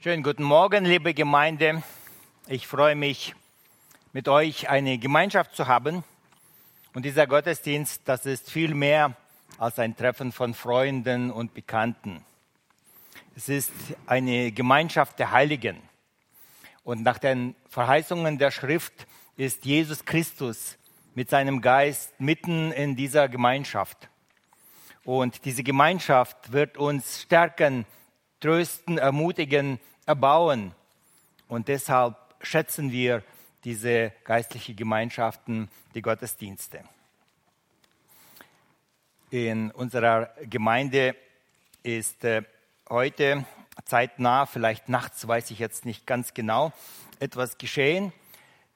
Schönen guten Morgen, liebe Gemeinde. Ich freue mich, mit euch eine Gemeinschaft zu haben. Und dieser Gottesdienst, das ist viel mehr als ein Treffen von Freunden und Bekannten. Es ist eine Gemeinschaft der Heiligen. Und nach den Verheißungen der Schrift ist Jesus Christus mit seinem Geist mitten in dieser Gemeinschaft. Und diese Gemeinschaft wird uns stärken, trösten, ermutigen, erbauen. Und deshalb schätzen wir diese geistlichen Gemeinschaften, die Gottesdienste. In unserer Gemeinde ist äh, heute zeitnah, vielleicht nachts, weiß ich jetzt nicht ganz genau, etwas geschehen.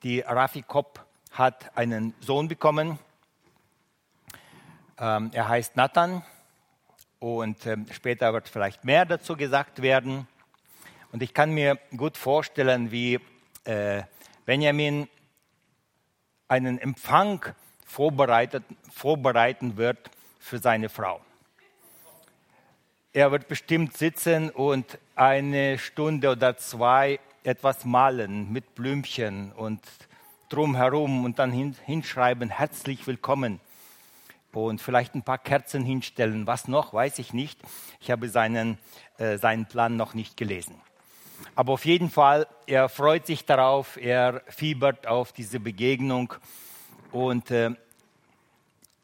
Die Rafi Kopp hat einen Sohn bekommen, ähm, er heißt Nathan und ähm, später wird vielleicht mehr dazu gesagt werden. Und ich kann mir gut vorstellen, wie äh, Benjamin einen Empfang vorbereitet, vorbereiten wird für seine Frau. Er wird bestimmt sitzen und eine Stunde oder zwei etwas malen mit Blümchen und drumherum und dann hinschreiben, herzlich willkommen und vielleicht ein paar Kerzen hinstellen. Was noch, weiß ich nicht. Ich habe seinen, äh, seinen Plan noch nicht gelesen. Aber auf jeden Fall, er freut sich darauf, er fiebert auf diese Begegnung. Und äh,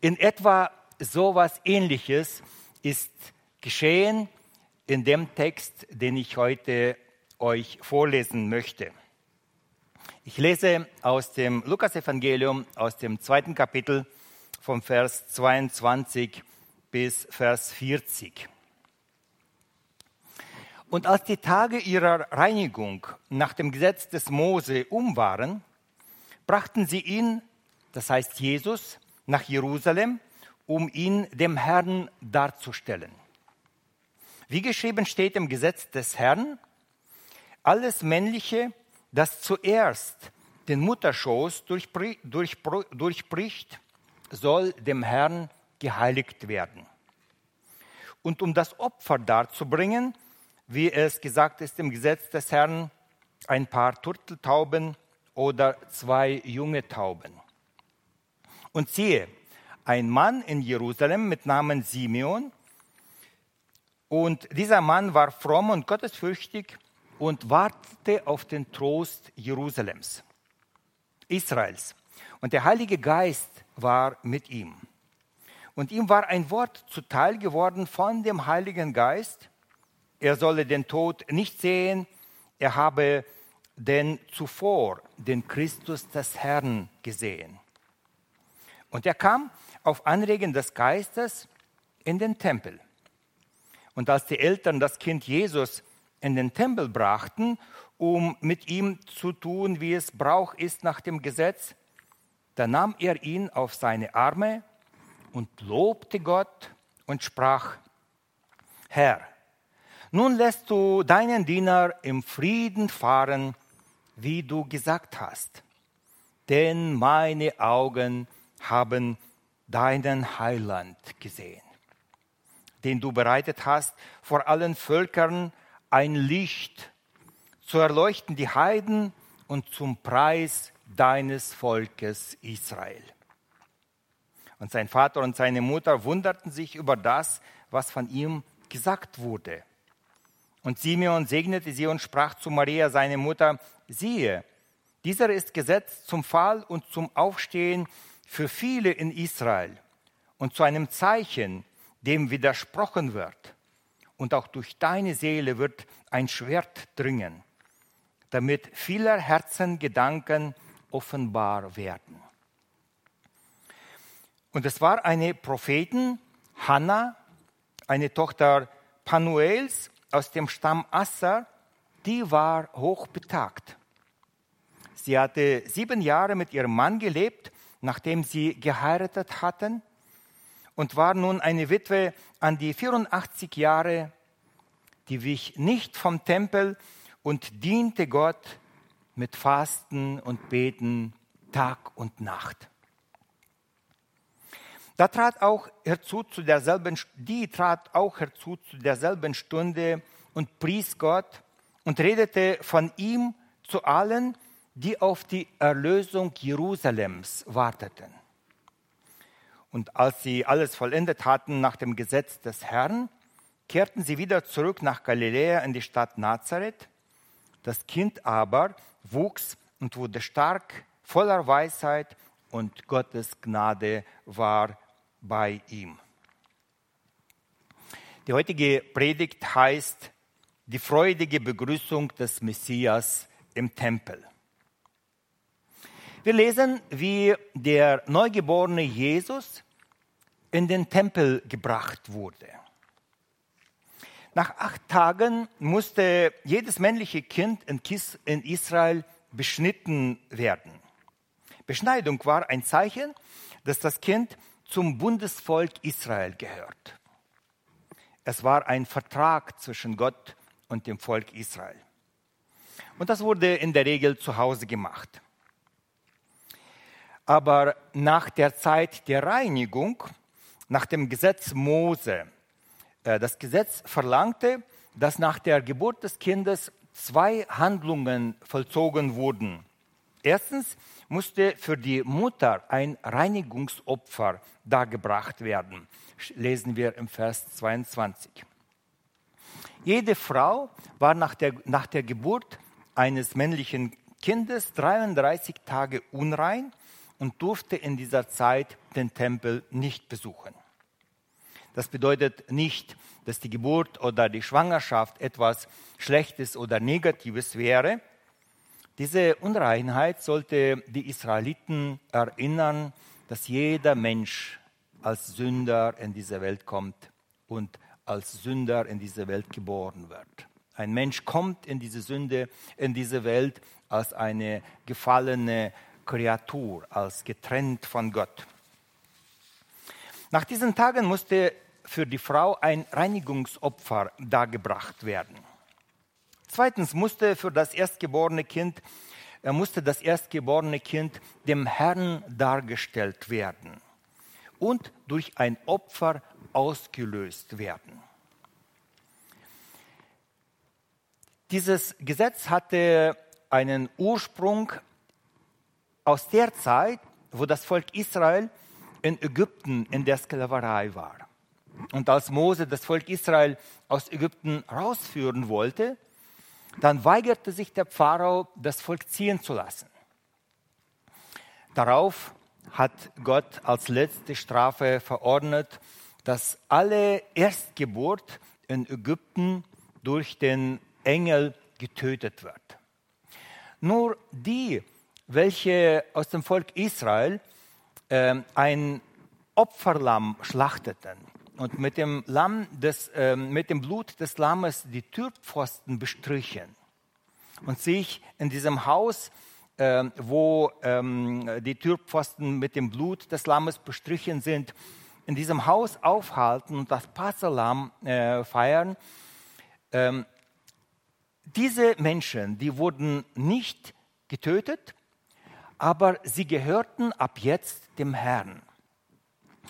in etwa so etwas Ähnliches ist geschehen in dem Text, den ich heute euch vorlesen möchte. Ich lese aus dem Lukasevangelium, aus dem zweiten Kapitel, vom Vers 22 bis Vers 40. Und als die Tage ihrer Reinigung nach dem Gesetz des Mose um waren, brachten sie ihn, das heißt Jesus, nach Jerusalem, um ihn dem Herrn darzustellen. Wie geschrieben steht im Gesetz des Herrn, alles Männliche, das zuerst den Mutterschoß durchbricht, soll dem Herrn geheiligt werden. Und um das Opfer darzubringen, wie es gesagt ist im Gesetz des Herrn, ein paar Turteltauben oder zwei junge Tauben. Und siehe, ein Mann in Jerusalem mit Namen Simeon, und dieser Mann war fromm und gottesfürchtig und wartete auf den Trost Jerusalems, Israels. Und der Heilige Geist war mit ihm. Und ihm war ein Wort zuteil geworden von dem Heiligen Geist. Er solle den Tod nicht sehen, er habe denn zuvor den Christus des Herrn gesehen. Und er kam auf Anregen des Geistes in den Tempel. Und als die Eltern das Kind Jesus in den Tempel brachten, um mit ihm zu tun, wie es Brauch ist nach dem Gesetz, da nahm er ihn auf seine Arme und lobte Gott und sprach, Herr, nun lässt du deinen Diener im Frieden fahren, wie du gesagt hast. Denn meine Augen haben deinen Heiland gesehen, den du bereitet hast vor allen Völkern ein Licht, zu erleuchten die Heiden und zum Preis deines Volkes Israel. Und sein Vater und seine Mutter wunderten sich über das, was von ihm gesagt wurde. Und Simeon segnete sie und sprach zu Maria, seine Mutter, siehe, dieser ist gesetzt zum Fall und zum Aufstehen für viele in Israel und zu einem Zeichen, dem widersprochen wird. Und auch durch deine Seele wird ein Schwert dringen, damit vieler Herzen Gedanken offenbar werden. Und es war eine Prophetin, Hannah, eine Tochter Panuels aus dem Stamm Asser, die war hochbetagt. Sie hatte sieben Jahre mit ihrem Mann gelebt, nachdem sie geheiratet hatten, und war nun eine Witwe an die 84 Jahre, die wich nicht vom Tempel und diente Gott mit Fasten und Beten Tag und Nacht. Da trat auch herzu zu derselben, die trat auch herzu zu derselben Stunde und pries Gott und redete von ihm zu allen, die auf die Erlösung Jerusalems warteten. Und als sie alles vollendet hatten nach dem Gesetz des Herrn, kehrten sie wieder zurück nach Galiläa in die Stadt Nazareth. Das Kind aber wuchs und wurde stark, voller Weisheit und Gottes Gnade war bei ihm. Die heutige Predigt heißt die freudige Begrüßung des Messias im Tempel. Wir lesen, wie der neugeborene Jesus in den Tempel gebracht wurde. Nach acht Tagen musste jedes männliche Kind in Israel beschnitten werden. Beschneidung war ein Zeichen, dass das Kind zum Bundesvolk Israel gehört. Es war ein Vertrag zwischen Gott und dem Volk Israel. Und das wurde in der Regel zu Hause gemacht. Aber nach der Zeit der Reinigung, nach dem Gesetz Mose, das Gesetz verlangte, dass nach der Geburt des Kindes zwei Handlungen vollzogen wurden. Erstens musste für die Mutter ein Reinigungsopfer dargebracht werden. Lesen wir im Vers 22. Jede Frau war nach der, nach der Geburt eines männlichen Kindes 33 Tage unrein und durfte in dieser Zeit den Tempel nicht besuchen. Das bedeutet nicht, dass die Geburt oder die Schwangerschaft etwas Schlechtes oder Negatives wäre. Diese Unreinheit sollte die Israeliten erinnern, dass jeder Mensch als Sünder in diese Welt kommt und als Sünder in diese Welt geboren wird. Ein Mensch kommt in diese Sünde, in diese Welt als eine gefallene Kreatur, als getrennt von Gott. Nach diesen Tagen musste für die Frau ein Reinigungsopfer dargebracht werden. Zweitens musste für das erstgeborene Kind musste das erstgeborene Kind dem Herrn dargestellt werden und durch ein Opfer ausgelöst werden. Dieses Gesetz hatte einen Ursprung aus der Zeit, wo das Volk Israel in Ägypten in der Sklaverei war. Und als Mose das Volk Israel aus Ägypten rausführen wollte, dann weigerte sich der Pharao, das Volk ziehen zu lassen. Darauf hat Gott als letzte Strafe verordnet, dass alle Erstgeburt in Ägypten durch den Engel getötet wird. Nur die, welche aus dem Volk Israel äh, ein Opferlamm schlachteten und mit dem, Lamm des, äh, mit dem Blut des Lammes die Türpfosten bestrichen und sich in diesem Haus äh, wo ähm, die Türpfosten mit dem Blut des Lammes bestrichen sind, in diesem Haus aufhalten und das Passalam äh, feiern. Ähm, diese Menschen, die wurden nicht getötet, aber sie gehörten ab jetzt dem Herrn.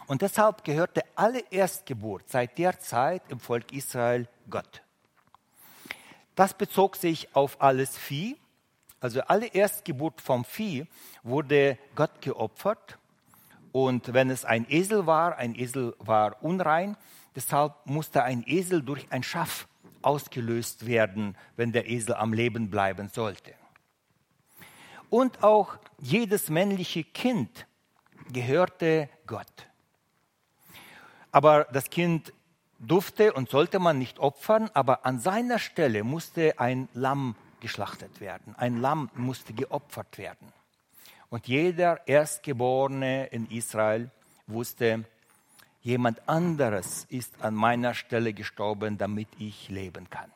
Und deshalb gehörte alle Erstgeburt seit der Zeit im Volk Israel Gott. Das bezog sich auf alles Vieh, also alle Erstgeburt vom Vieh wurde Gott geopfert. Und wenn es ein Esel war, ein Esel war unrein, deshalb musste ein Esel durch ein Schaf ausgelöst werden, wenn der Esel am Leben bleiben sollte. Und auch jedes männliche Kind gehörte Gott. Aber das Kind durfte und sollte man nicht opfern, aber an seiner Stelle musste ein Lamm geschlachtet werden. Ein Lamm musste geopfert werden. Und jeder Erstgeborene in Israel wusste, jemand anderes ist an meiner Stelle gestorben, damit ich leben kann.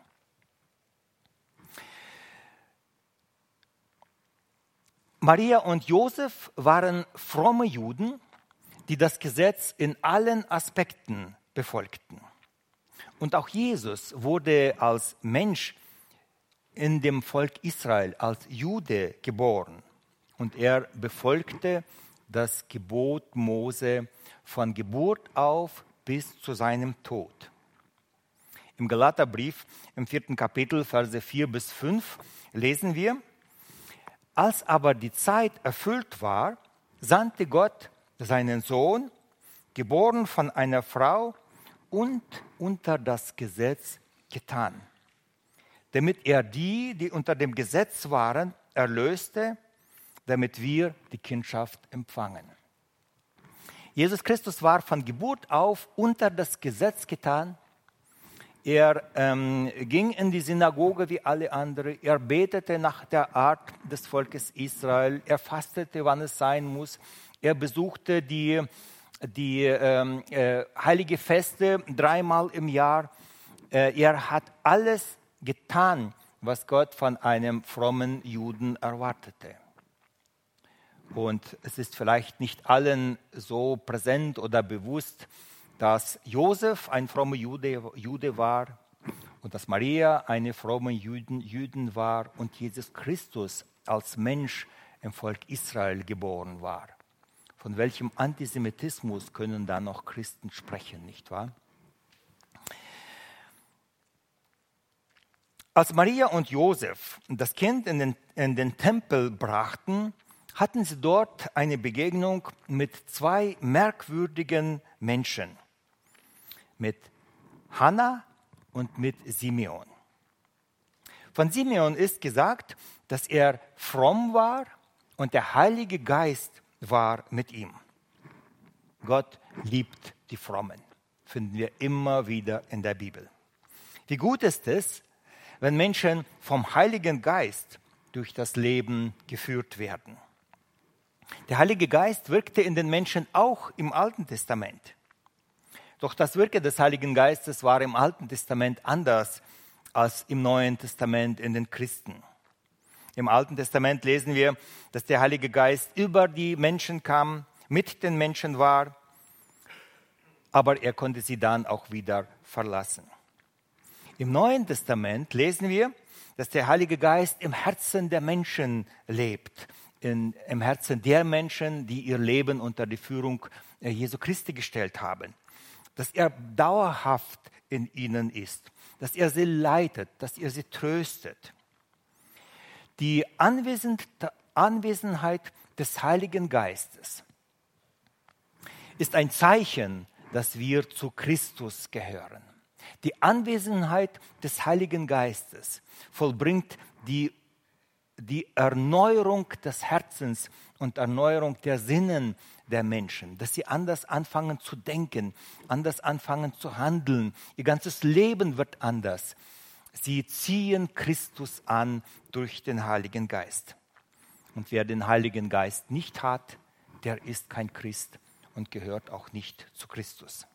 Maria und Josef waren fromme Juden, die das Gesetz in allen Aspekten befolgten. Und auch Jesus wurde als Mensch in dem Volk Israel als Jude geboren und er befolgte das Gebot Mose von Geburt auf bis zu seinem Tod. Im Galaterbrief im vierten Kapitel, Verse 4 bis 5, lesen wir, als aber die Zeit erfüllt war, sandte Gott seinen Sohn, geboren von einer Frau und unter das Gesetz getan, damit er die, die unter dem Gesetz waren, erlöste, damit wir die Kindschaft empfangen. Jesus Christus war von Geburt auf unter das Gesetz getan. Er ähm, ging in die Synagoge wie alle anderen. Er betete nach der Art des Volkes Israel. Er fastete, wann es sein muss. Er besuchte die, die ähm, äh, heilige Feste dreimal im Jahr. Äh, er hat alles getan, was Gott von einem frommen Juden erwartete. Und es ist vielleicht nicht allen so präsent oder bewusst, dass Josef ein frommer Jude, Jude war und dass Maria eine fromme Jüdin, Jüdin war und Jesus Christus als Mensch im Volk Israel geboren war. Von welchem Antisemitismus können da noch Christen sprechen, nicht wahr? Als Maria und Josef das Kind in den, in den Tempel brachten, hatten sie dort eine Begegnung mit zwei merkwürdigen Menschen, mit Hannah und mit Simeon. Von Simeon ist gesagt, dass er fromm war und der Heilige Geist war mit ihm. Gott liebt die Frommen, finden wir immer wieder in der Bibel. Wie gut ist es, wenn Menschen vom Heiligen Geist durch das Leben geführt werden. Der Heilige Geist wirkte in den Menschen auch im Alten Testament. Doch das Wirken des Heiligen Geistes war im Alten Testament anders als im Neuen Testament in den Christen. Im Alten Testament lesen wir, dass der Heilige Geist über die Menschen kam, mit den Menschen war, aber er konnte sie dann auch wieder verlassen. Im Neuen Testament lesen wir, dass der Heilige Geist im Herzen der Menschen lebt in, im Herzen der Menschen, die ihr Leben unter die Führung äh, Jesu Christi gestellt haben. Dass er dauerhaft in ihnen ist, dass er sie leitet, dass er sie tröstet. Die Anwesenheit des Heiligen Geistes ist ein Zeichen, dass wir zu Christus gehören. Die Anwesenheit des Heiligen Geistes vollbringt die die Erneuerung des Herzens und Erneuerung der Sinnen der Menschen, dass sie anders anfangen zu denken, anders anfangen zu handeln. Ihr ganzes Leben wird anders. Sie ziehen Christus an durch den Heiligen Geist. Und wer den Heiligen Geist nicht hat, der ist kein Christ und gehört auch nicht zu Christus.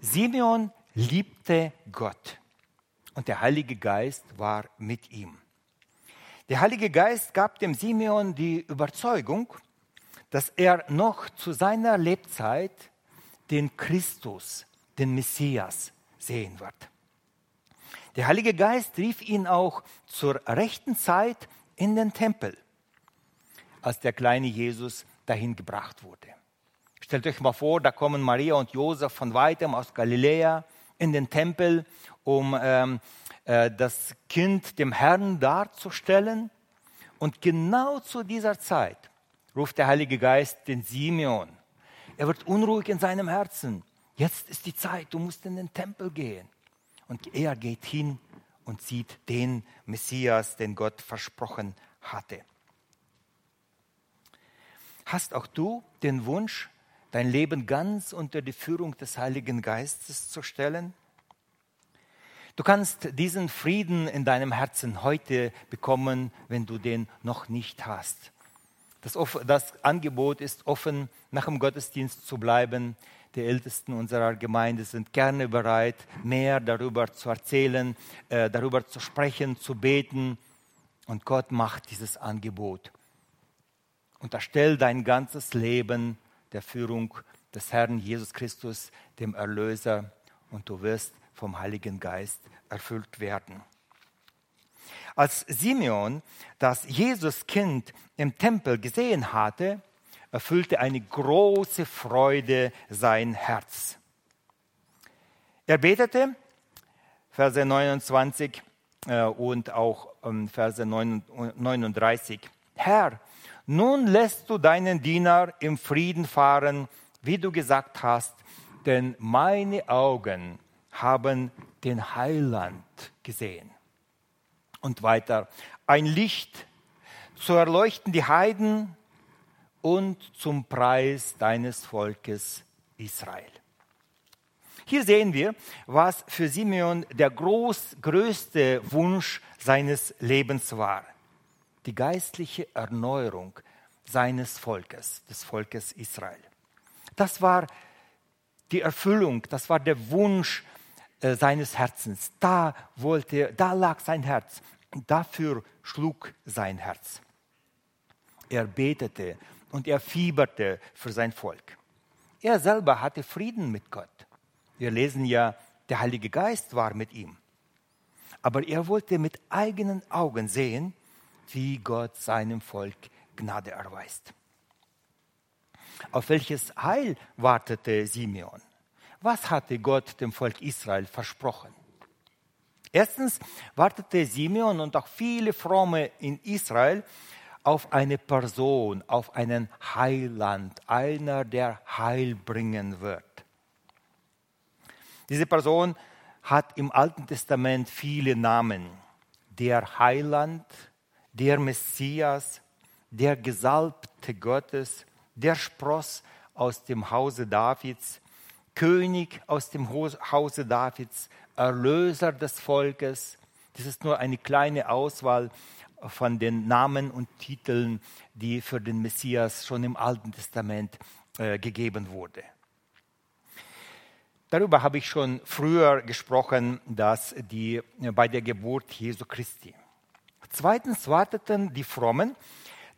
Simeon liebte Gott und der Heilige Geist war mit ihm. Der Heilige Geist gab dem Simeon die Überzeugung, dass er noch zu seiner Lebzeit den Christus, den Messias sehen wird. Der Heilige Geist rief ihn auch zur rechten Zeit in den Tempel, als der kleine Jesus dahin gebracht wurde. Stellt euch mal vor, da kommen Maria und Josef von weitem aus Galiläa in den Tempel, um ähm, äh, das Kind dem Herrn darzustellen. Und genau zu dieser Zeit ruft der Heilige Geist den Simeon. Er wird unruhig in seinem Herzen. Jetzt ist die Zeit, du musst in den Tempel gehen. Und er geht hin und sieht den Messias, den Gott versprochen hatte. Hast auch du den Wunsch, dein Leben ganz unter die Führung des Heiligen Geistes zu stellen? Du kannst diesen Frieden in deinem Herzen heute bekommen, wenn du den noch nicht hast. Das, das, Angebot ist offen, nach dem Gottesdienst zu bleiben. Die Ältesten unserer Gemeinde sind gerne bereit, mehr darüber zu erzählen, äh, darüber zu sprechen, zu beten. Und Gott macht dieses Angebot. Unterstell dein ganzes Leben der Führung des Herrn Jesus Christus, dem Erlöser, und du wirst vom Heiligen Geist erfüllt werden. Als Simeon das Jesuskind im Tempel gesehen hatte, erfüllte eine große Freude sein Herz. Er betete Verse 29 äh, und auch ähm, Verse 39. Herr, nun lässt du deinen Diener im Frieden fahren, wie du gesagt hast, denn meine Augen haben den Heiland gesehen. Und weiter, ein Licht zu erleuchten die Heiden und zum Preis deines Volkes Israel. Hier sehen wir, was für Simeon der groß, größte Wunsch seines Lebens war. Die geistliche Erneuerung seines Volkes, des Volkes Israel. Das war die Erfüllung, das war der Wunsch äh, seines Herzens. Da wollte, da lag sein Herz. Dafür schlug sein Herz. Er betete und er fieberte für sein Volk. Er selber hatte Frieden mit Gott. Wir lesen ja, der Heilige Geist war mit ihm. Aber er wollte mit eigenen Augen sehen, wie Gott seinem Volk Gnade erweist. Auf welches Heil wartete Simeon? Was hatte Gott dem Volk Israel versprochen? Erstens wartete Simeon und auch viele Fromme in Israel auf eine Person, auf einen Heiland, einer, der Heil bringen wird. Diese Person hat im Alten Testament viele Namen. Der Heiland, der Messias, der Gesalbte Gottes, der Spross aus dem Hause Davids, König aus dem Hause Davids, Erlöser des Volkes. Das ist nur eine kleine Auswahl von den Namen und Titeln, die für den Messias schon im Alten Testament äh, gegeben wurde. Darüber habe ich schon früher gesprochen, dass die äh, bei der Geburt Jesu Christi. Zweitens warteten die Frommen,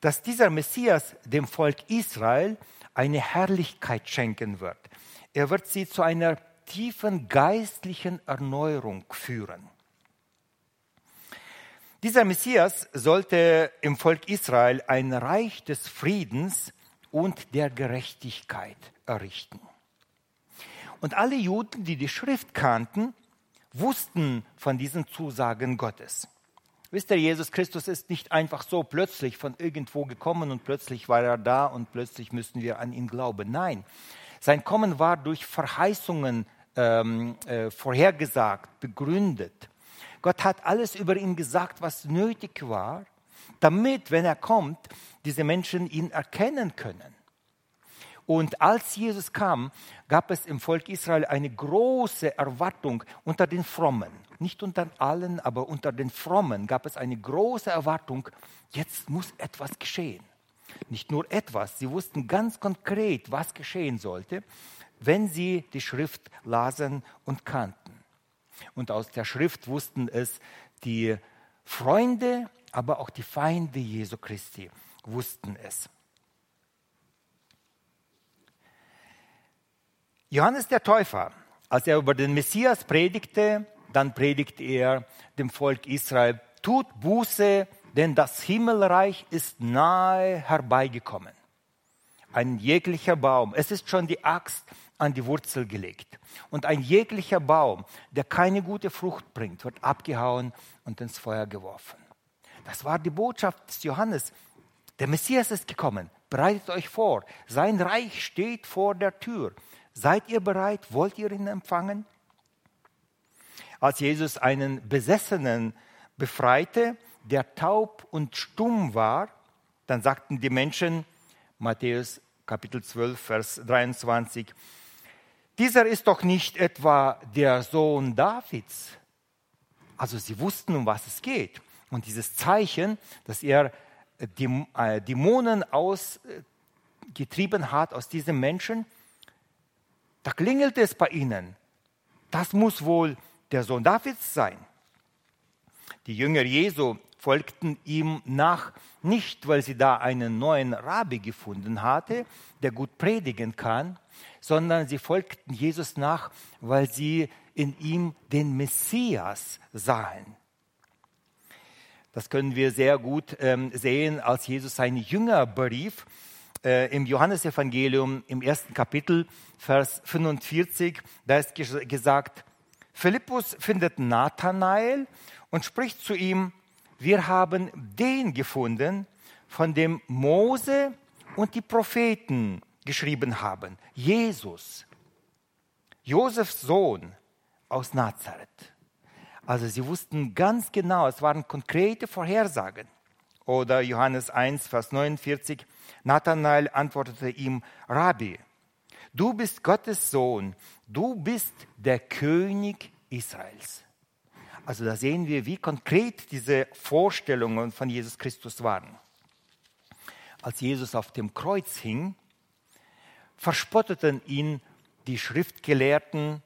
dass dieser Messias dem Volk Israel eine Herrlichkeit schenken wird. Er wird sie zu einer tiefen geistlichen Erneuerung führen. Dieser Messias sollte im Volk Israel ein Reich des Friedens und der Gerechtigkeit errichten. Und alle Juden, die die Schrift kannten, wussten von diesen Zusagen Gottes. Wisst ihr, Jesus Christus ist nicht einfach so plötzlich von irgendwo gekommen und plötzlich war er da und plötzlich müssen wir an ihn glauben. Nein, sein Kommen war durch Verheißungen ähm, äh, vorhergesagt, begründet. Gott hat alles über ihn gesagt, was nötig war, damit, wenn er kommt, diese Menschen ihn erkennen können. Und als Jesus kam, gab es im Volk Israel eine große Erwartung unter den Frommen. Nicht unter allen, aber unter den Frommen gab es eine große Erwartung, jetzt muss etwas geschehen nicht nur etwas, sie wussten ganz konkret, was geschehen sollte, wenn sie die Schrift lasen und kannten. Und aus der Schrift wussten es die Freunde, aber auch die Feinde Jesu Christi wussten es. Johannes der Täufer, als er über den Messias predigte, dann predigte er dem Volk Israel, tut Buße, denn das Himmelreich ist nahe herbeigekommen. Ein jeglicher Baum, es ist schon die Axt an die Wurzel gelegt. Und ein jeglicher Baum, der keine gute Frucht bringt, wird abgehauen und ins Feuer geworfen. Das war die Botschaft des Johannes. Der Messias ist gekommen. Bereitet euch vor. Sein Reich steht vor der Tür. Seid ihr bereit? Wollt ihr ihn empfangen? Als Jesus einen Besessenen befreite, der taub und stumm war, dann sagten die Menschen, Matthäus Kapitel 12, Vers 23, dieser ist doch nicht etwa der Sohn Davids. Also sie wussten, um was es geht. Und dieses Zeichen, dass er äh, Dämonen ausgetrieben hat aus diesem Menschen, da klingelt es bei ihnen. Das muss wohl der Sohn Davids sein. Die Jünger Jesu folgten ihm nach, nicht weil sie da einen neuen Rabbi gefunden hatte, der gut predigen kann, sondern sie folgten Jesus nach, weil sie in ihm den Messias sahen. Das können wir sehr gut ähm, sehen, als Jesus seine Jünger berief. Äh, Im Johannesevangelium im ersten Kapitel, Vers 45, da ist gesagt, Philippus findet Nathanael und spricht zu ihm, wir haben den gefunden, von dem Mose und die Propheten geschrieben haben, Jesus, Josefs Sohn aus Nazareth. Also sie wussten ganz genau, es waren konkrete Vorhersagen. Oder Johannes 1, Vers 49, Nathanael antwortete ihm, Rabbi, du bist Gottes Sohn, du bist der König Israels. Also da sehen wir, wie konkret diese Vorstellungen von Jesus Christus waren. Als Jesus auf dem Kreuz hing, verspotteten ihn die Schriftgelehrten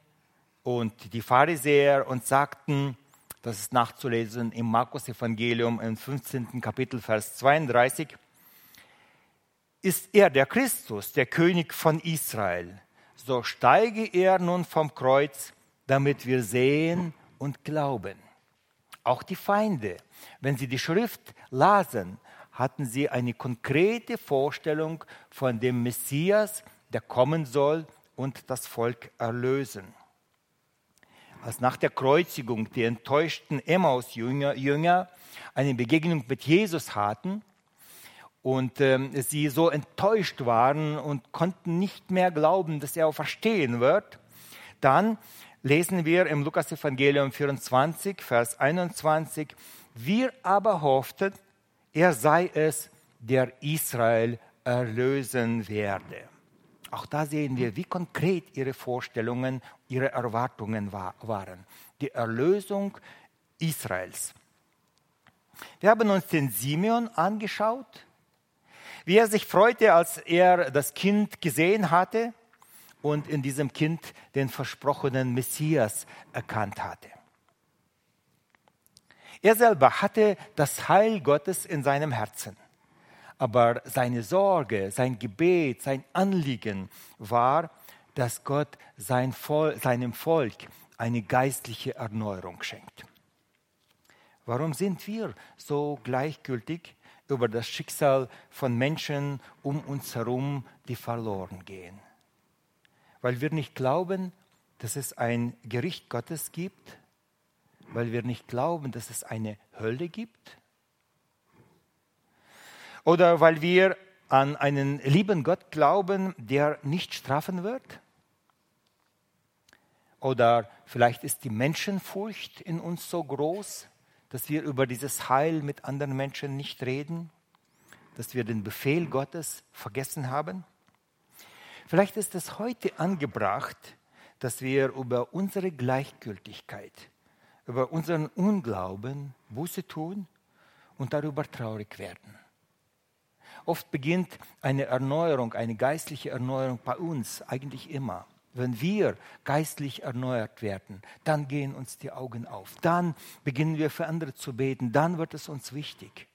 und die Pharisäer und sagten, das ist nachzulesen im Markus Evangelium im 15. Kapitel, Vers 32, ist er der Christus, der König von Israel. So steige er nun vom Kreuz, damit wir sehen und glauben. Auch die Feinde, wenn sie die Schrift lasen, hatten sie eine konkrete Vorstellung von dem Messias, der kommen soll und das Volk erlösen als nach der Kreuzigung die enttäuschten Emmaus-Jünger eine Begegnung mit Jesus hatten und ähm, sie so enttäuscht waren und konnten nicht mehr glauben, dass er verstehen wird, dann lesen wir im Lukas-Evangelium 24, Vers 21, wir aber hofften, er sei es, der Israel erlösen werde. Auch da sehen wir, wie konkret ihre Vorstellungen, ihre Erwartungen waren. Die Erlösung Israels. Wir haben uns den Simeon angeschaut, wie er sich freute, als er das Kind gesehen hatte und in diesem Kind den versprochenen Messias erkannt hatte. Er selber hatte das Heil Gottes in seinem Herzen. Aber seine Sorge, sein Gebet, sein Anliegen war, dass Gott sein Vol seinem Volk eine geistliche Erneuerung schenkt. Warum sind wir so gleichgültig über das Schicksal von Menschen um uns herum, die verloren gehen? Weil wir nicht glauben, dass es ein Gericht Gottes gibt? Weil wir nicht glauben, dass es eine Hölle gibt? Oder weil wir an einen lieben Gott glauben, der nicht strafen wird? Oder vielleicht ist die Menschenfurcht in uns so groß, dass wir über dieses Heil mit anderen Menschen nicht reden, dass wir den Befehl Gottes vergessen haben. Vielleicht ist es heute angebracht, dass wir über unsere Gleichgültigkeit, über unseren Unglauben Buße tun und darüber traurig werden. Oft beginnt eine Erneuerung, eine geistliche Erneuerung bei uns eigentlich immer. Wenn wir geistlich erneuert werden, dann gehen uns die Augen auf. Dann beginnen wir für andere zu beten. Dann wird es uns wichtig.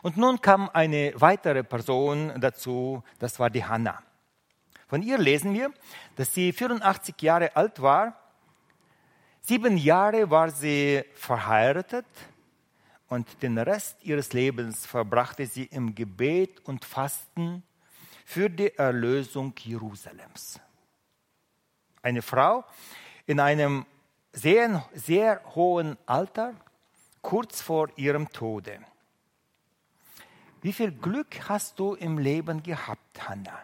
Und nun kam eine weitere Person dazu, das war die Hannah. Von ihr lesen wir, dass sie 84 Jahre alt war. Sieben Jahre war sie verheiratet und den Rest ihres Lebens verbrachte sie im Gebet und Fasten für die Erlösung Jerusalems. Eine Frau in einem sehr, sehr hohen Alter, kurz vor ihrem Tode. Wie viel Glück hast du im Leben gehabt, Hannah?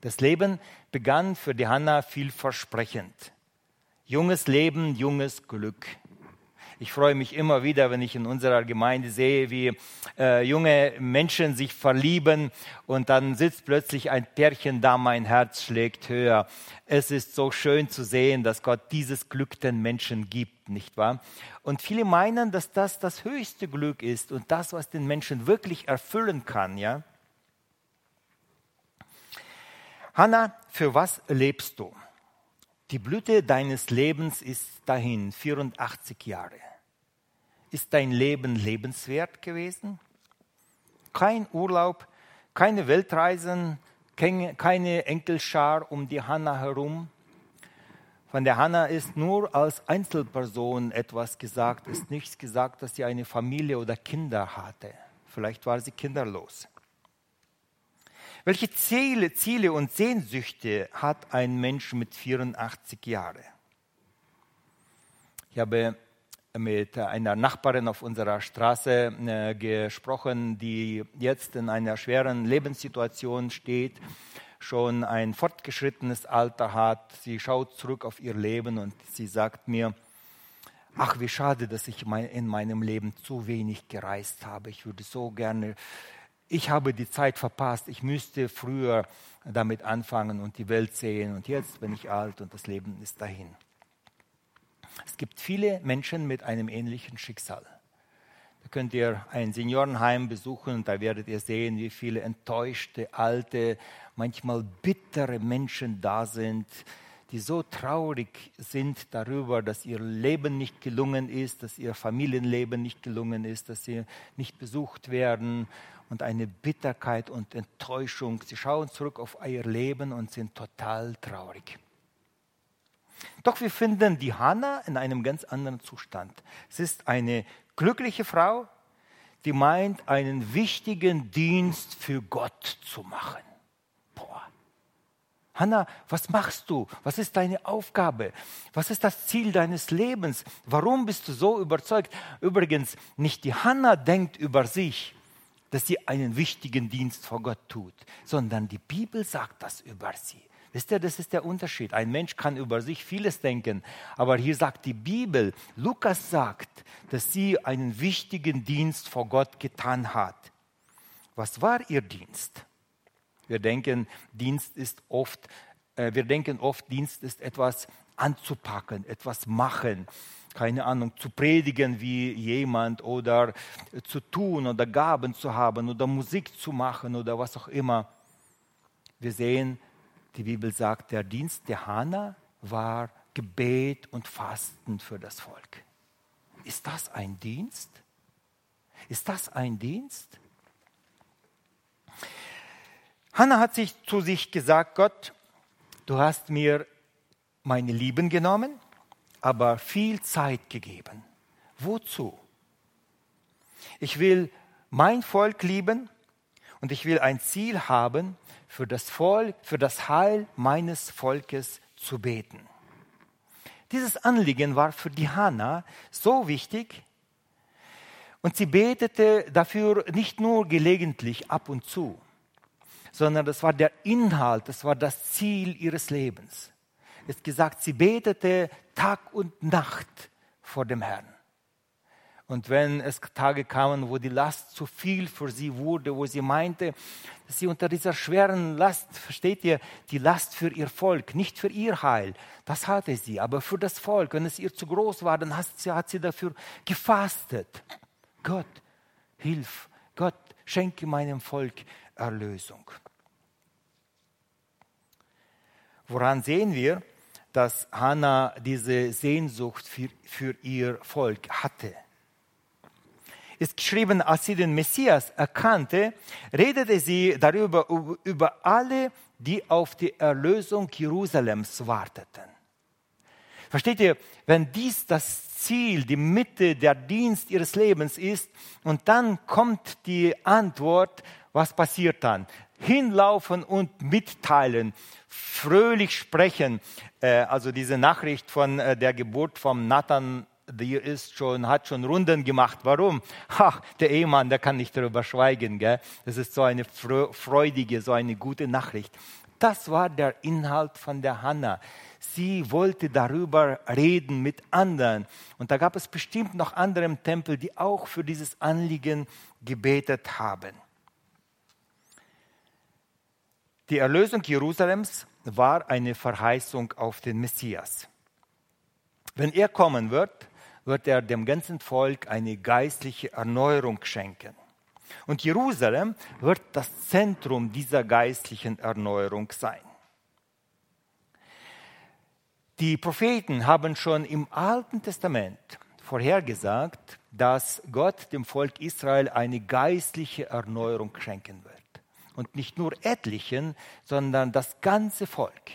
Das Leben begann für die Hannah vielversprechend. Junges Leben, junges Glück. Ich freue mich immer wieder, wenn ich in unserer Gemeinde sehe, wie äh, junge Menschen sich verlieben und dann sitzt plötzlich ein Pärchen da, mein Herz schlägt höher. Es ist so schön zu sehen, dass Gott dieses Glück den Menschen gibt, nicht wahr? Und viele meinen, dass das das höchste Glück ist und das, was den Menschen wirklich erfüllen kann, ja? Hanna, für was lebst du? Die Blüte deines Lebens ist dahin, 84 Jahre. Ist dein Leben lebenswert gewesen? Kein Urlaub, keine Weltreisen, keine Enkelschar um die Hanna herum. Von der Hanna ist nur als Einzelperson etwas gesagt, ist nichts gesagt, dass sie eine Familie oder Kinder hatte. Vielleicht war sie kinderlos. Welche Ziele, Ziele und Sehnsüchte hat ein Mensch mit 84 Jahren? Ich habe mit einer Nachbarin auf unserer Straße äh, gesprochen, die jetzt in einer schweren Lebenssituation steht, schon ein fortgeschrittenes Alter hat. Sie schaut zurück auf ihr Leben und sie sagt mir, ach, wie schade, dass ich in meinem Leben zu wenig gereist habe. Ich würde so gerne ich habe die Zeit verpasst, ich müsste früher damit anfangen und die Welt sehen und jetzt bin ich alt und das Leben ist dahin. Es gibt viele Menschen mit einem ähnlichen Schicksal. Da könnt ihr ein Seniorenheim besuchen da werdet ihr sehen, wie viele enttäuschte, alte, manchmal bittere Menschen da sind, die so traurig sind darüber, dass ihr Leben nicht gelungen ist, dass ihr Familienleben nicht gelungen ist, dass sie nicht besucht werden und eine Bitterkeit und Enttäuschung. Sie schauen zurück auf ihr Leben und sind total traurig. Doch wir finden die Hannah in einem ganz anderen Zustand. Es ist eine glückliche Frau, die meint, einen wichtigen Dienst für Gott zu machen. Boah. Hannah, was machst du? Was ist deine Aufgabe? Was ist das Ziel deines Lebens? Warum bist du so überzeugt? Übrigens, nicht die Hannah denkt über sich, dass sie einen wichtigen Dienst vor Gott tut, sondern die Bibel sagt das über sie. Wisst ihr, das ist der Unterschied. Ein Mensch kann über sich vieles denken, aber hier sagt die Bibel, Lukas sagt, dass sie einen wichtigen Dienst vor Gott getan hat. Was war ihr Dienst? Wir denken, Dienst ist oft, äh, wir denken oft, Dienst ist etwas anzupacken, etwas machen keine Ahnung, zu predigen wie jemand oder zu tun oder Gaben zu haben oder Musik zu machen oder was auch immer. Wir sehen, die Bibel sagt, der Dienst der Hannah war Gebet und Fasten für das Volk. Ist das ein Dienst? Ist das ein Dienst? Hannah hat sich zu sich gesagt, Gott, du hast mir meine Lieben genommen, aber viel Zeit gegeben. Wozu? Ich will mein Volk lieben und ich will ein Ziel haben, für das Volk, für das Heil meines Volkes zu beten. Dieses Anliegen war für die Hanna so wichtig und sie betete dafür nicht nur gelegentlich ab und zu, sondern das war der Inhalt, das war das Ziel ihres Lebens ist gesagt, sie betete Tag und Nacht vor dem Herrn. Und wenn es Tage kamen, wo die Last zu viel für sie wurde, wo sie meinte, dass sie unter dieser schweren Last, versteht ihr, die Last für ihr Volk, nicht für ihr Heil, das hatte sie, aber für das Volk, wenn es ihr zu groß war, dann hat sie, hat sie dafür gefastet. Gott, hilf, Gott, schenke meinem Volk Erlösung. Woran sehen wir, dass Hannah diese Sehnsucht für, für ihr Volk hatte. Ist geschrieben, als sie den Messias erkannte, redete sie darüber, über alle, die auf die Erlösung Jerusalems warteten. Versteht ihr, wenn dies das Ziel, die Mitte, der Dienst ihres Lebens ist und dann kommt die Antwort, was passiert dann? Hinlaufen und mitteilen, fröhlich sprechen. Äh, also diese Nachricht von äh, der Geburt von Nathan, die ist schon, hat schon Runden gemacht. Warum? Ach, der Ehemann, der kann nicht darüber schweigen. Gell? Das ist so eine freudige, so eine gute Nachricht. Das war der Inhalt von der Hannah. Sie wollte darüber reden mit anderen. Und da gab es bestimmt noch andere im Tempel, die auch für dieses Anliegen gebetet haben. Die Erlösung Jerusalems war eine Verheißung auf den Messias. Wenn er kommen wird, wird er dem ganzen Volk eine geistliche Erneuerung schenken. Und Jerusalem wird das Zentrum dieser geistlichen Erneuerung sein. Die Propheten haben schon im Alten Testament vorhergesagt, dass Gott dem Volk Israel eine geistliche Erneuerung schenken wird. Und nicht nur etlichen, sondern das ganze Volk.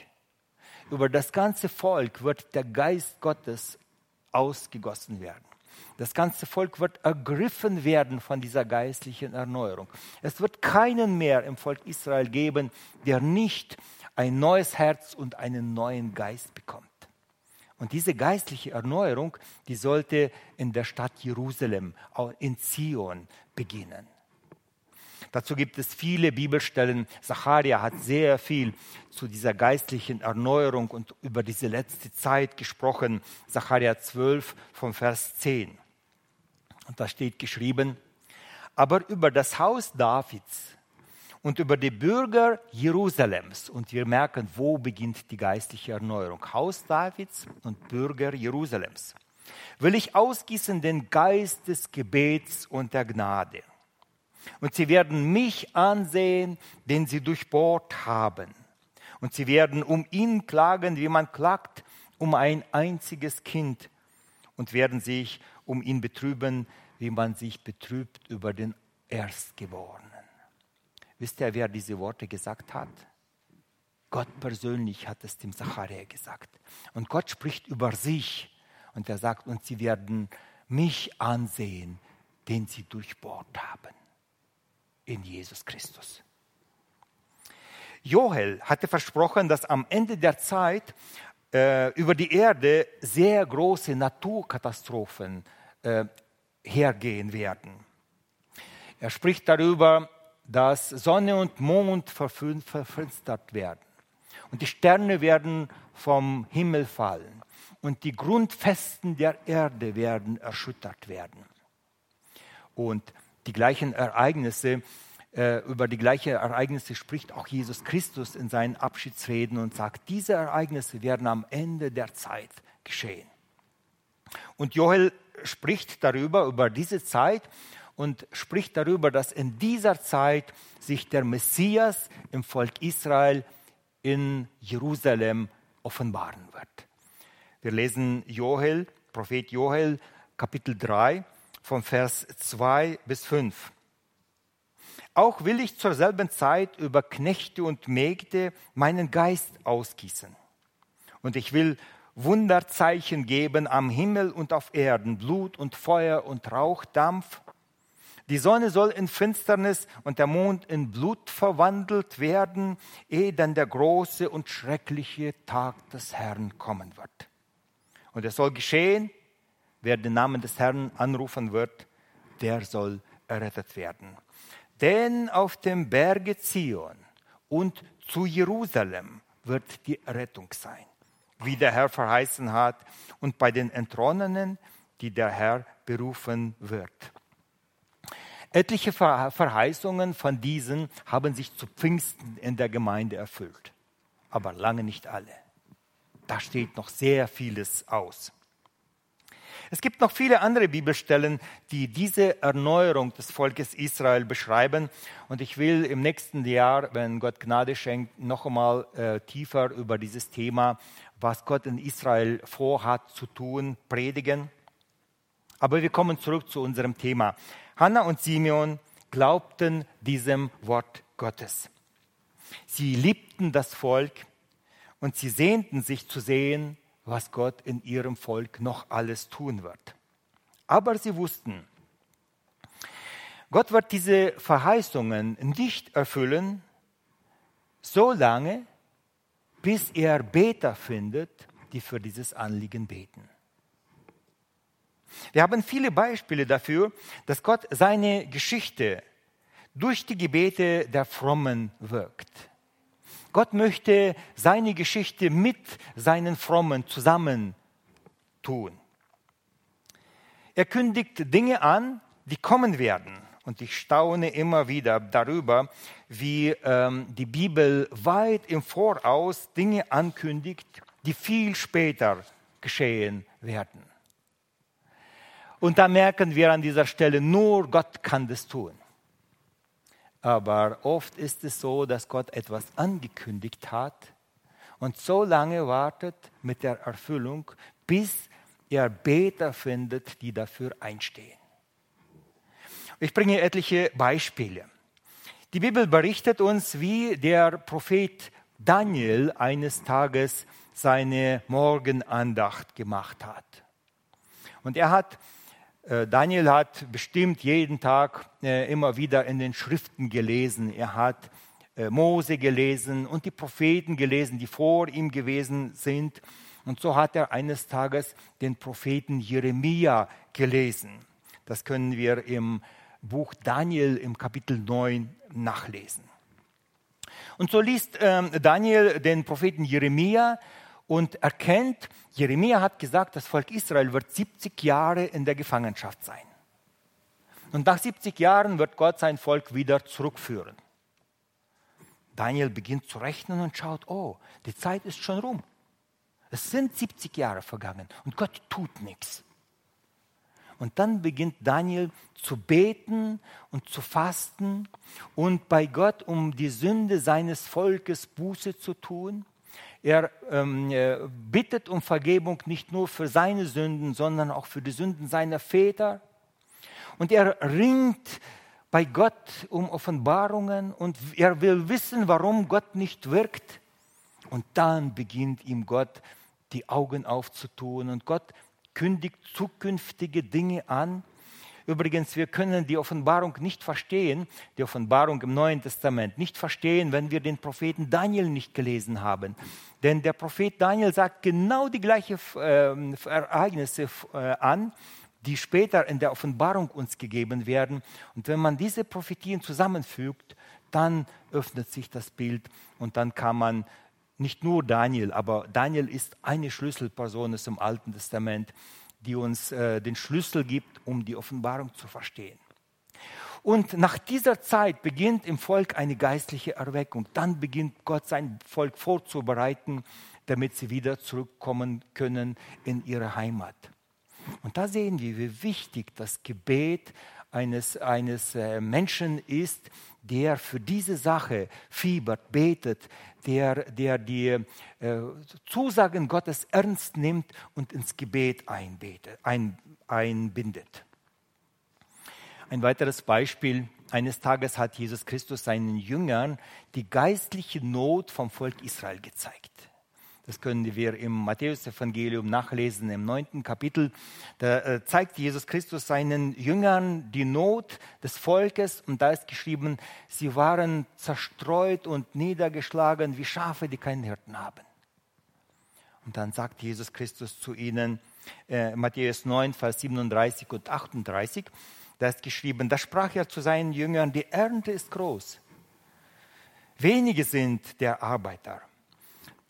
Über das ganze Volk wird der Geist Gottes ausgegossen werden. Das ganze Volk wird ergriffen werden von dieser geistlichen Erneuerung. Es wird keinen mehr im Volk Israel geben, der nicht ein neues Herz und einen neuen Geist bekommt. Und diese geistliche Erneuerung, die sollte in der Stadt Jerusalem, in Zion beginnen. Dazu gibt es viele Bibelstellen. Zacharia hat sehr viel zu dieser geistlichen Erneuerung und über diese letzte Zeit gesprochen. Zacharia 12 vom Vers 10. Und da steht geschrieben, aber über das Haus Davids und über die Bürger Jerusalems. Und wir merken, wo beginnt die geistliche Erneuerung. Haus Davids und Bürger Jerusalems. Will ich ausgießen den Geist des Gebets und der Gnade und sie werden mich ansehen, den sie durchbohrt haben. Und sie werden um ihn klagen, wie man klagt, um ein einziges Kind. Und werden sich um ihn betrüben, wie man sich betrübt über den Erstgeborenen. Wisst ihr, wer diese Worte gesagt hat? Gott persönlich hat es dem Zacharia gesagt. Und Gott spricht über sich. Und er sagt, und sie werden mich ansehen, den sie durchbohrt haben in Jesus Christus. Joel hatte versprochen, dass am Ende der Zeit äh, über die Erde sehr große Naturkatastrophen äh, hergehen werden. Er spricht darüber, dass Sonne und Mond verfinstert werden und die Sterne werden vom Himmel fallen und die Grundfesten der Erde werden erschüttert werden. Und die gleichen Ereignisse, äh, über die gleichen Ereignisse spricht auch Jesus Christus in seinen Abschiedsreden und sagt, diese Ereignisse werden am Ende der Zeit geschehen. Und Joel spricht darüber, über diese Zeit und spricht darüber, dass in dieser Zeit sich der Messias im Volk Israel in Jerusalem offenbaren wird. Wir lesen Joel, Prophet Joel, Kapitel 3, von Vers 2 bis 5. Auch will ich zur selben Zeit über Knechte und Mägde meinen Geist ausgießen. Und ich will Wunderzeichen geben am Himmel und auf Erden, Blut und Feuer und Rauchdampf. Die Sonne soll in Finsternis und der Mond in Blut verwandelt werden, ehe dann der große und schreckliche Tag des Herrn kommen wird. Und es soll geschehen, wer den Namen des Herrn anrufen wird, der soll errettet werden. Denn auf dem Berge Zion und zu Jerusalem wird die Rettung sein, wie der Herr verheißen hat, und bei den Entronnenen, die der Herr berufen wird. Etliche Verheißungen von diesen haben sich zu Pfingsten in der Gemeinde erfüllt, aber lange nicht alle. Da steht noch sehr vieles aus. Es gibt noch viele andere Bibelstellen, die diese Erneuerung des Volkes Israel beschreiben. Und ich will im nächsten Jahr, wenn Gott Gnade schenkt, noch einmal äh, tiefer über dieses Thema, was Gott in Israel vorhat zu tun, predigen. Aber wir kommen zurück zu unserem Thema. Hannah und Simeon glaubten diesem Wort Gottes. Sie liebten das Volk und sie sehnten sich zu sehen, was Gott in ihrem Volk noch alles tun wird. Aber sie wussten, Gott wird diese Verheißungen nicht erfüllen, solange, bis er Beter findet, die für dieses Anliegen beten. Wir haben viele Beispiele dafür, dass Gott seine Geschichte durch die Gebete der Frommen wirkt. Gott möchte seine Geschichte mit seinen Frommen zusammen tun. Er kündigt Dinge an, die kommen werden. Und ich staune immer wieder darüber, wie ähm, die Bibel weit im Voraus Dinge ankündigt, die viel später geschehen werden. Und da merken wir an dieser Stelle, nur Gott kann das tun. Aber oft ist es so, dass Gott etwas angekündigt hat und so lange wartet mit der Erfüllung, bis er Beter findet, die dafür einstehen. Ich bringe etliche Beispiele. Die Bibel berichtet uns, wie der Prophet Daniel eines Tages seine Morgenandacht gemacht hat. Und er hat Daniel hat bestimmt jeden Tag äh, immer wieder in den Schriften gelesen. Er hat äh, Mose gelesen und die Propheten gelesen, die vor ihm gewesen sind. Und so hat er eines Tages den Propheten Jeremia gelesen. Das können wir im Buch Daniel im Kapitel 9 nachlesen. Und so liest ähm, Daniel den Propheten Jeremia und erkennt, Jeremia hat gesagt, das Volk Israel wird 70 Jahre in der Gefangenschaft sein. Und nach 70 Jahren wird Gott sein Volk wieder zurückführen. Daniel beginnt zu rechnen und schaut, oh, die Zeit ist schon rum. Es sind 70 Jahre vergangen und Gott tut nichts. Und dann beginnt Daniel zu beten und zu fasten und bei Gott um die Sünde seines Volkes Buße zu tun. Er ähm, äh, bittet um Vergebung nicht nur für seine Sünden, sondern auch für die Sünden seiner Väter. Und er ringt bei Gott um Offenbarungen und er will wissen, warum Gott nicht wirkt. Und dann beginnt ihm Gott die Augen aufzutun und Gott kündigt zukünftige Dinge an. Übrigens, wir können die Offenbarung nicht verstehen, die Offenbarung im Neuen Testament nicht verstehen, wenn wir den Propheten Daniel nicht gelesen haben. Denn der Prophet Daniel sagt genau die gleichen äh, Ereignisse äh, an, die später in der Offenbarung uns gegeben werden. Und wenn man diese Prophetien zusammenfügt, dann öffnet sich das Bild und dann kann man nicht nur Daniel, aber Daniel ist eine Schlüsselperson im Alten Testament, die uns äh, den Schlüssel gibt, um die Offenbarung zu verstehen. Und nach dieser Zeit beginnt im Volk eine geistliche Erweckung. Dann beginnt Gott sein Volk vorzubereiten, damit sie wieder zurückkommen können in ihre Heimat. Und da sehen wir, wie wichtig das Gebet eines, eines äh, Menschen ist, der für diese Sache fiebert, betet, der, der die äh, Zusagen Gottes ernst nimmt und ins Gebet einbetet, ein, einbindet. Ein weiteres Beispiel. Eines Tages hat Jesus Christus seinen Jüngern die geistliche Not vom Volk Israel gezeigt. Das können wir im Matthäus-Evangelium nachlesen, im neunten Kapitel. Da äh, zeigt Jesus Christus seinen Jüngern die Not des Volkes und da ist geschrieben, sie waren zerstreut und niedergeschlagen wie Schafe, die keinen Hirten haben. Und dann sagt Jesus Christus zu ihnen, äh, Matthäus 9, Vers 37 und 38, da ist geschrieben, da sprach er zu seinen Jüngern, die Ernte ist groß. Wenige sind der Arbeiter.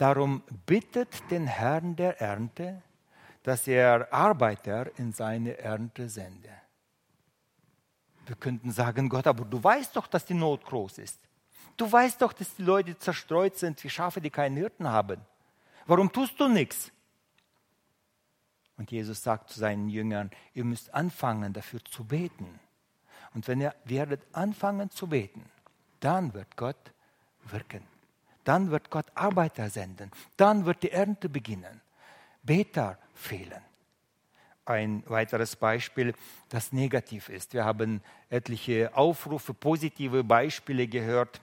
Darum bittet den Herrn der Ernte, dass er Arbeiter in seine Ernte sende. Wir könnten sagen, Gott, aber du weißt doch, dass die Not groß ist. Du weißt doch, dass die Leute zerstreut sind wie Schafe, die keinen Hirten haben. Warum tust du nichts? Und Jesus sagt zu seinen Jüngern, ihr müsst anfangen, dafür zu beten. Und wenn ihr werdet anfangen zu beten, dann wird Gott wirken. Dann wird Gott Arbeiter senden. Dann wird die Ernte beginnen. Beter fehlen. Ein weiteres Beispiel, das negativ ist. Wir haben etliche Aufrufe, positive Beispiele gehört.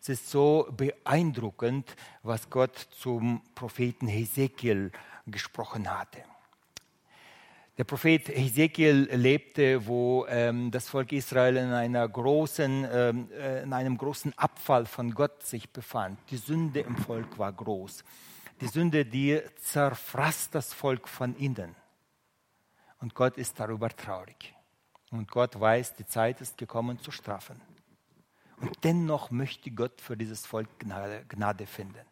Es ist so beeindruckend, was Gott zum Propheten Hesekiel gesprochen hatte. Der Prophet Hesekiel lebte, wo ähm, das Volk Israel in, einer großen, ähm, äh, in einem großen Abfall von Gott sich befand. Die Sünde im Volk war groß. Die Sünde, die zerfraß das Volk von innen. Und Gott ist darüber traurig. Und Gott weiß, die Zeit ist gekommen zu strafen. Und dennoch möchte Gott für dieses Volk Gnade finden.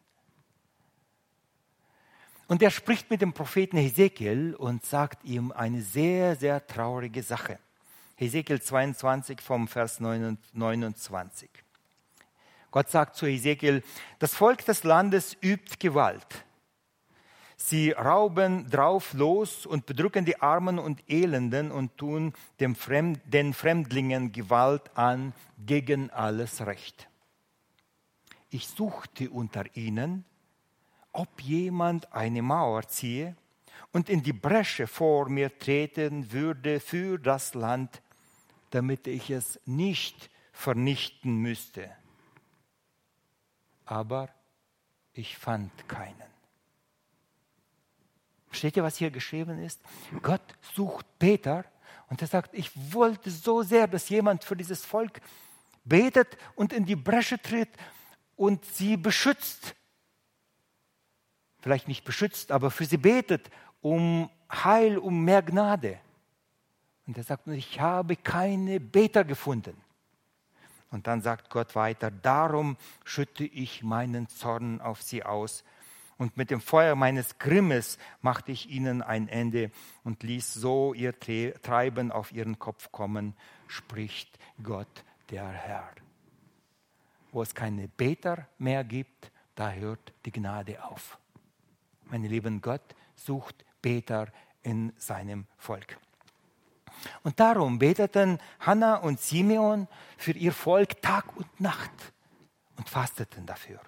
Und er spricht mit dem Propheten Hesekiel und sagt ihm eine sehr, sehr traurige Sache. Hesekiel 22 vom Vers 29. Gott sagt zu Hesekiel, das Volk des Landes übt Gewalt. Sie rauben drauf los und bedrücken die Armen und Elenden und tun Fremd, den Fremdlingen Gewalt an gegen alles Recht. Ich suchte unter ihnen, ob jemand eine Mauer ziehe und in die Bresche vor mir treten würde für das Land, damit ich es nicht vernichten müsste. Aber ich fand keinen. Versteht ihr, was hier geschrieben ist? Gott sucht Peter und er sagt, ich wollte so sehr, dass jemand für dieses Volk betet und in die Bresche tritt und sie beschützt. Vielleicht nicht beschützt, aber für sie betet um Heil, um mehr Gnade. Und er sagt, ich habe keine Beter gefunden. Und dann sagt Gott weiter, darum schütte ich meinen Zorn auf sie aus. Und mit dem Feuer meines Grimmes machte ich ihnen ein Ende und ließ so ihr Treiben auf ihren Kopf kommen, spricht Gott der Herr. Wo es keine Beter mehr gibt, da hört die Gnade auf. Meine lieben, Gott sucht Beter in seinem Volk. Und darum beteten Hannah und Simeon für ihr Volk Tag und Nacht und fasteten dafür.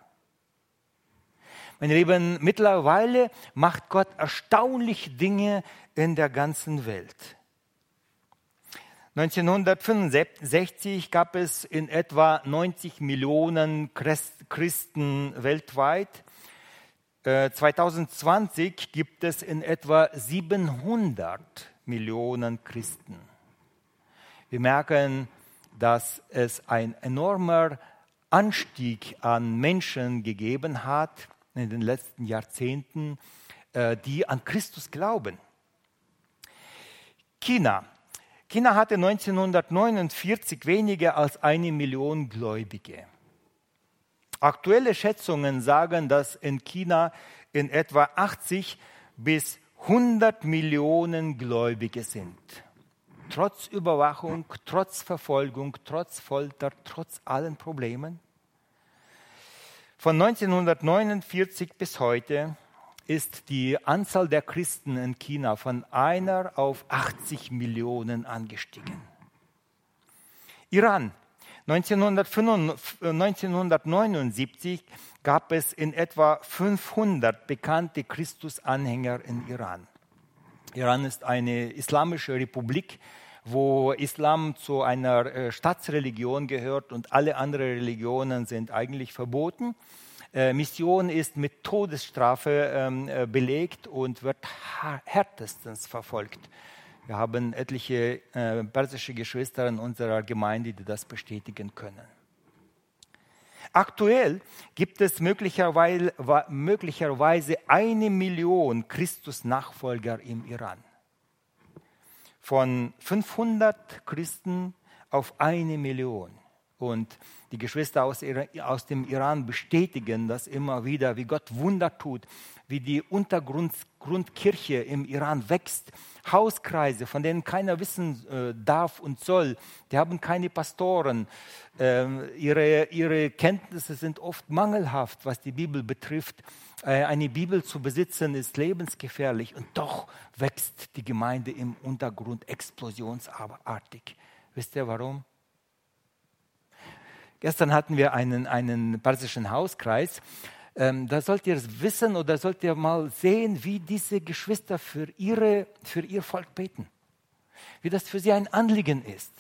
Meine Lieben, mittlerweile macht Gott erstaunliche Dinge in der ganzen Welt. 1965 gab es in etwa 90 Millionen Christen weltweit. 2020 äh, gibt es in etwa 700 Millionen Christen. Wir merken, dass es ein enormer Anstieg an Menschen gegeben hat in den letzten Jahrzehnten, äh, die an Christus glauben. China China hatte 1949 weniger als eine Million Gläubige. Aktuelle Schätzungen sagen, dass in China in etwa 80 bis 100 Millionen Gläubige sind. Trotz Überwachung, trotz Verfolgung, trotz Folter, trotz allen Problemen. Von 1949 bis heute ist die Anzahl der Christen in China von einer auf 80 Millionen angestiegen. Iran. 1979 gab es in etwa 500 bekannte Christusanhänger in Iran. Iran ist eine islamische Republik, wo Islam zu einer äh, Staatsreligion gehört und alle anderen Religionen sind eigentlich verboten. Äh, Mission ist mit Todesstrafe ähm, äh, belegt und wird härtestens verfolgt. Wir haben etliche äh, persische Geschwister in unserer Gemeinde, die das bestätigen können. Aktuell gibt es möglicherweise, möglicherweise eine Million Christus-Nachfolger im Iran. Von 500 Christen auf eine Million. Und die Geschwister aus, aus, dem Iran bestätigen das immer wieder, wie Gott Wunder tut, wie die Untergrundkirche im Iran wächst. Hauskreise, von denen keiner wissen äh, darf und soll, die haben keine Pastoren. Ähm, ihre, ihre Kenntnisse sind oft mangelhaft, was die Bibel betrifft. Äh, eine Bibel zu besitzen ist lebensgefährlich und doch wächst die Gemeinde im Untergrund explosionsartig. Wisst ihr warum? Gestern hatten wir einen, einen persischen Hauskreis. Ähm, da sollt ihr wissen oder sollt ihr mal sehen, wie diese Geschwister für, ihre, für ihr Volk beten. Wie das für sie ein Anliegen ist.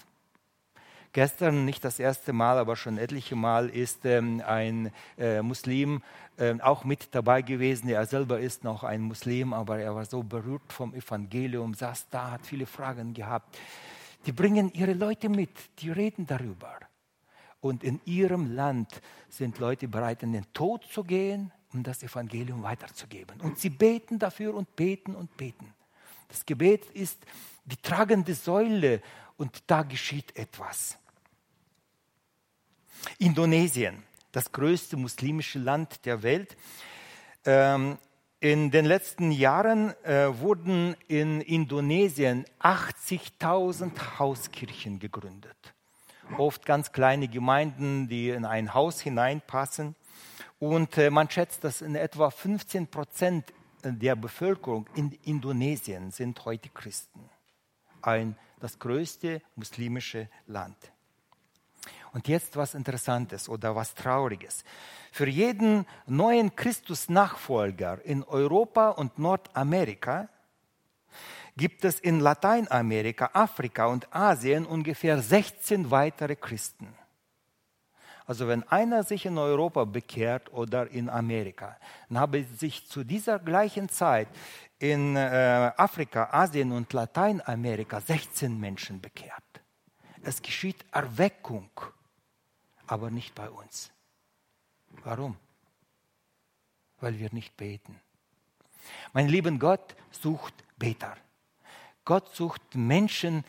Gestern, nicht das erste Mal, aber schon etliche Mal, ist ähm, ein äh, Muslim äh, auch mit dabei gewesen. Er selber ist noch ein Muslim, aber er war so berührt vom Evangelium, saß da, hat viele Fragen gehabt. Die bringen ihre Leute mit, die reden darüber. Und in ihrem Land sind Leute bereit, in den Tod zu gehen, um das Evangelium weiterzugeben. Und sie beten dafür und beten und beten. Das Gebet ist die tragende Säule und da geschieht etwas. Indonesien, das größte muslimische Land der Welt. Ähm, in den letzten Jahren äh, wurden in Indonesien 80.000 Hauskirchen gegründet oft ganz kleine Gemeinden, die in ein Haus hineinpassen. Und äh, man schätzt, dass in etwa 15 Prozent der Bevölkerung in Indonesien sind heute Christen. Ein, das größte muslimische Land. Und jetzt was Interessantes oder was Trauriges. Für jeden neuen Christus-Nachfolger in Europa und Nordamerika gibt es in Lateinamerika, Afrika und Asien ungefähr 16 weitere Christen. Also wenn einer sich in Europa bekehrt oder in Amerika, dann habe sich zu dieser gleichen Zeit in äh, Afrika, Asien und Lateinamerika 16 Menschen bekehrt. Es geschieht Erweckung, aber nicht bei uns. Warum? Weil wir nicht beten. Mein lieben Gott sucht Beter. Gott sucht Menschen,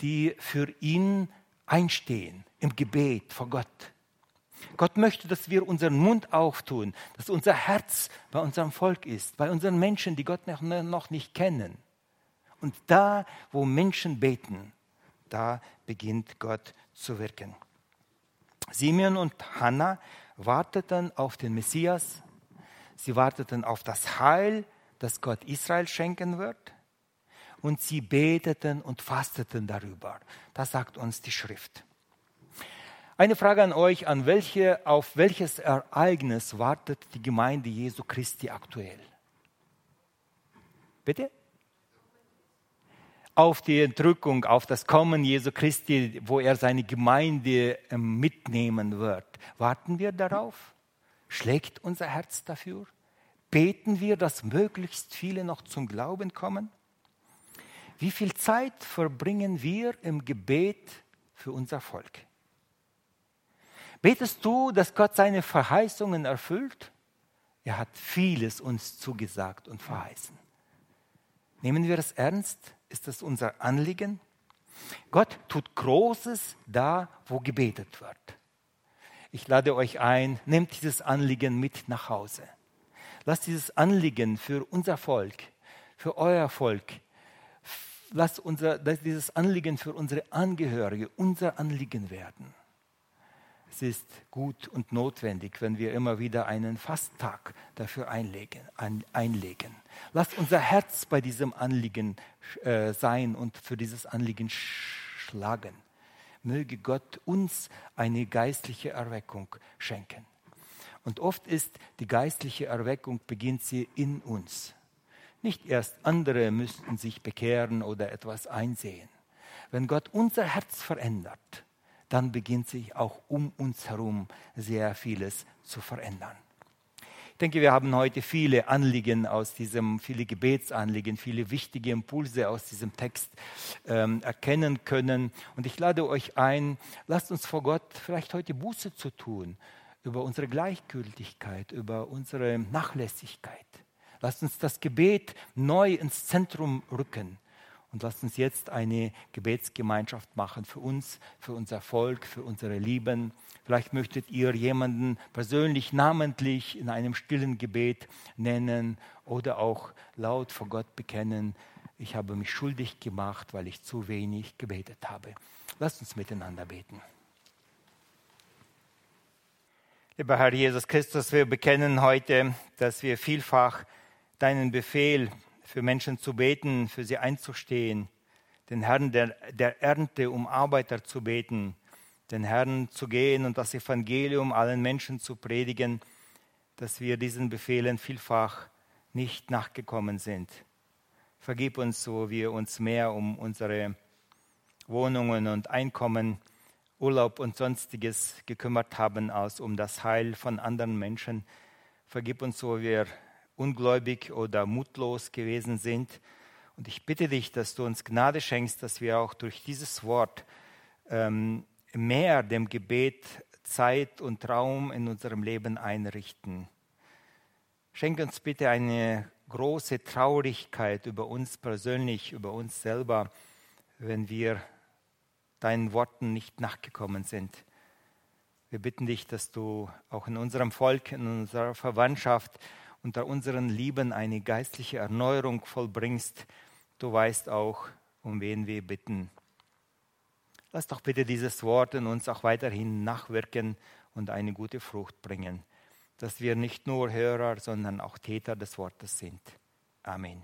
die für ihn einstehen im Gebet vor Gott. Gott möchte, dass wir unseren Mund auftun, dass unser Herz bei unserem Volk ist, bei unseren Menschen, die Gott noch nicht kennen. Und da, wo Menschen beten, da beginnt Gott zu wirken. Simeon und Hannah warteten auf den Messias. Sie warteten auf das Heil, das Gott Israel schenken wird. Und sie beteten und fasteten darüber. Das sagt uns die Schrift. Eine Frage an euch, an welche, auf welches Ereignis wartet die Gemeinde Jesu Christi aktuell? Bitte? Auf die Entrückung, auf das Kommen Jesu Christi, wo er seine Gemeinde ähm, mitnehmen wird. Warten wir darauf? Schlägt unser Herz dafür? Beten wir, dass möglichst viele noch zum Glauben kommen? Wie viel Zeit verbringen wir im Gebet für unser Volk? Betest du, dass Gott seine Verheißungen erfüllt? Er hat vieles uns zugesagt und verheißen. Nehmen wir es ernst? Ist das unser Anliegen? Gott tut Großes da, wo gebetet wird. Ich lade euch ein, nehmt dieses Anliegen mit nach Hause. Lasst dieses Anliegen für unser Volk, für euer Volk, lasst unser, dieses Anliegen für unsere Angehörige unser Anliegen werden. Es ist gut und notwendig, wenn wir immer wieder einen Fasttag dafür einlegen. Ein, einlegen. Lasst unser Herz bei diesem Anliegen äh, sein und für dieses Anliegen schlagen. Möge Gott uns eine geistliche Erweckung schenken. Und oft ist die geistliche Erweckung, beginnt sie in uns. Nicht erst andere müssten sich bekehren oder etwas einsehen. Wenn Gott unser Herz verändert, dann beginnt sich auch um uns herum sehr vieles zu verändern. Ich denke, wir haben heute viele Anliegen aus diesem, viele Gebetsanliegen, viele wichtige Impulse aus diesem Text ähm, erkennen können. Und ich lade euch ein, lasst uns vor Gott vielleicht heute Buße zu tun über unsere Gleichgültigkeit, über unsere Nachlässigkeit. Lasst uns das Gebet neu ins Zentrum rücken und lasst uns jetzt eine Gebetsgemeinschaft machen für uns, für unser Volk, für unsere Lieben. Vielleicht möchtet ihr jemanden persönlich, namentlich in einem stillen Gebet nennen oder auch laut vor Gott bekennen. Ich habe mich schuldig gemacht, weil ich zu wenig gebetet habe. Lasst uns miteinander beten. Lieber Herr Jesus Christus, wir bekennen heute, dass wir vielfach deinen Befehl für Menschen zu beten, für sie einzustehen, den Herrn der, der Ernte um Arbeiter zu beten, den Herrn zu gehen und das Evangelium allen Menschen zu predigen, dass wir diesen Befehlen vielfach nicht nachgekommen sind. Vergib uns, wo wir uns mehr um unsere Wohnungen und Einkommen, Urlaub und sonstiges gekümmert haben, als um das Heil von anderen Menschen. Vergib uns, wo wir ungläubig oder mutlos gewesen sind. Und ich bitte dich, dass du uns Gnade schenkst, dass wir auch durch dieses Wort ähm, mehr dem Gebet Zeit und Raum in unserem Leben einrichten. Schenk uns bitte eine große Traurigkeit über uns persönlich, über uns selber, wenn wir deinen Worten nicht nachgekommen sind. Wir bitten dich, dass du auch in unserem Volk, in unserer Verwandtschaft unter unseren Lieben eine geistliche Erneuerung vollbringst. Du weißt auch, um wen wir bitten. Lass doch bitte dieses Wort in uns auch weiterhin nachwirken und eine gute Frucht bringen, dass wir nicht nur Hörer, sondern auch Täter des Wortes sind. Amen.